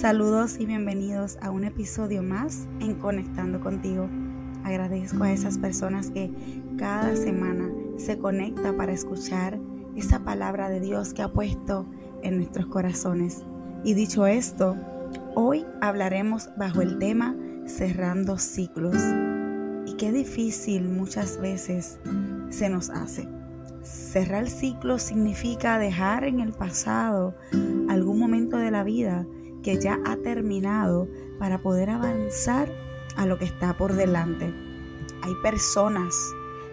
Saludos y bienvenidos a un episodio más en Conectando contigo. Agradezco a esas personas que cada semana se conecta para escuchar esa palabra de Dios que ha puesto en nuestros corazones. Y dicho esto, hoy hablaremos bajo el tema cerrando ciclos. Y qué difícil muchas veces se nos hace. Cerrar ciclos significa dejar en el pasado algún momento de la vida que ya ha terminado para poder avanzar a lo que está por delante. Hay personas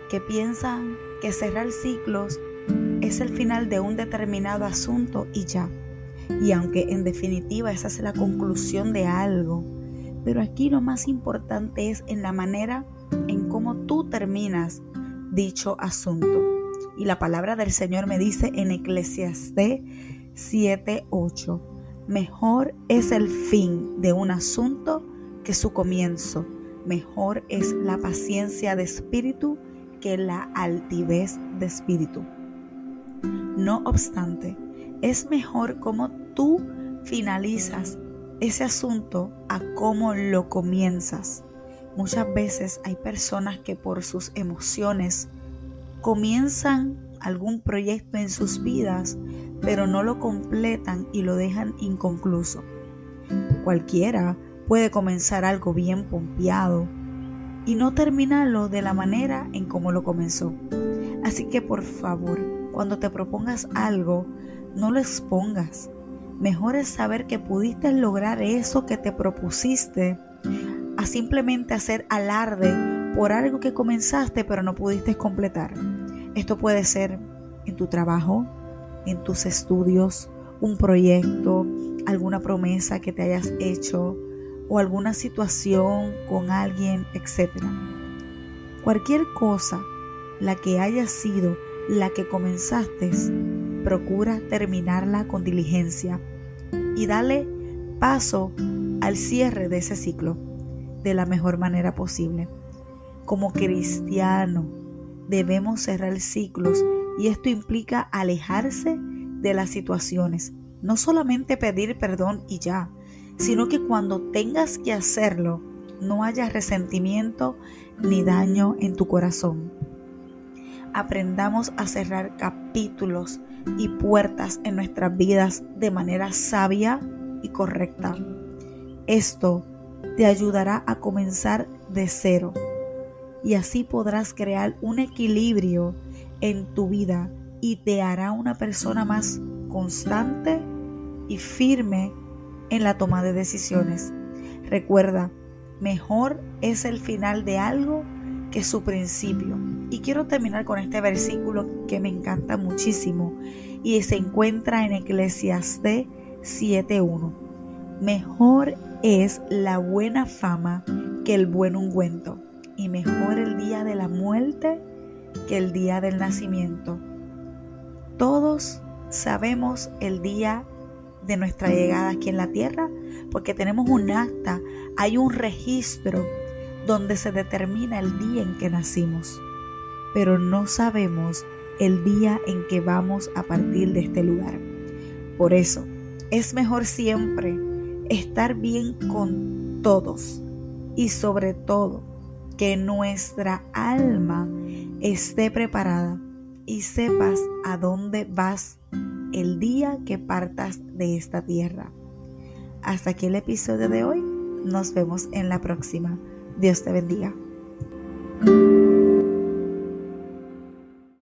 que piensan que cerrar ciclos es el final de un determinado asunto y ya. Y aunque en definitiva esa es la conclusión de algo, pero aquí lo más importante es en la manera en cómo tú terminas dicho asunto. Y la palabra del Señor me dice en Eclesiastés 7:8 Mejor es el fin de un asunto que su comienzo. Mejor es la paciencia de espíritu que la altivez de espíritu. No obstante, es mejor como tú finalizas ese asunto a cómo lo comienzas. Muchas veces hay personas que por sus emociones comienzan algún proyecto en sus vidas, pero no lo completan y lo dejan inconcluso. Cualquiera puede comenzar algo bien pompeado y no terminarlo de la manera en como lo comenzó. Así que por favor, cuando te propongas algo, no lo expongas. Mejor es saber que pudiste lograr eso que te propusiste a simplemente hacer alarde por algo que comenzaste pero no pudiste completar. Esto puede ser en tu trabajo, en tus estudios, un proyecto, alguna promesa que te hayas hecho o alguna situación con alguien, etc. Cualquier cosa, la que haya sido la que comenzaste, procura terminarla con diligencia y dale paso al cierre de ese ciclo de la mejor manera posible. Como cristiano debemos cerrar ciclos y esto implica alejarse de las situaciones. No solamente pedir perdón y ya, sino que cuando tengas que hacerlo, no haya resentimiento ni daño en tu corazón. Aprendamos a cerrar capítulos y puertas en nuestras vidas de manera sabia y correcta. Esto te ayudará a comenzar de cero y así podrás crear un equilibrio en tu vida y te hará una persona más constante y firme en la toma de decisiones. Recuerda, mejor es el final de algo que su principio. Y quiero terminar con este versículo que me encanta muchísimo y se encuentra en Eclesiastés 7.1. Mejor es la buena fama que el buen ungüento y mejor el día de la muerte que el día del nacimiento. Todos sabemos el día de nuestra llegada aquí en la tierra porque tenemos un acta, hay un registro donde se determina el día en que nacimos, pero no sabemos el día en que vamos a partir de este lugar. Por eso, es mejor siempre estar bien con todos y sobre todo que nuestra alma esté preparada y sepas a dónde vas el día que partas de esta tierra. Hasta aquí el episodio de hoy. Nos vemos en la próxima. Dios te bendiga.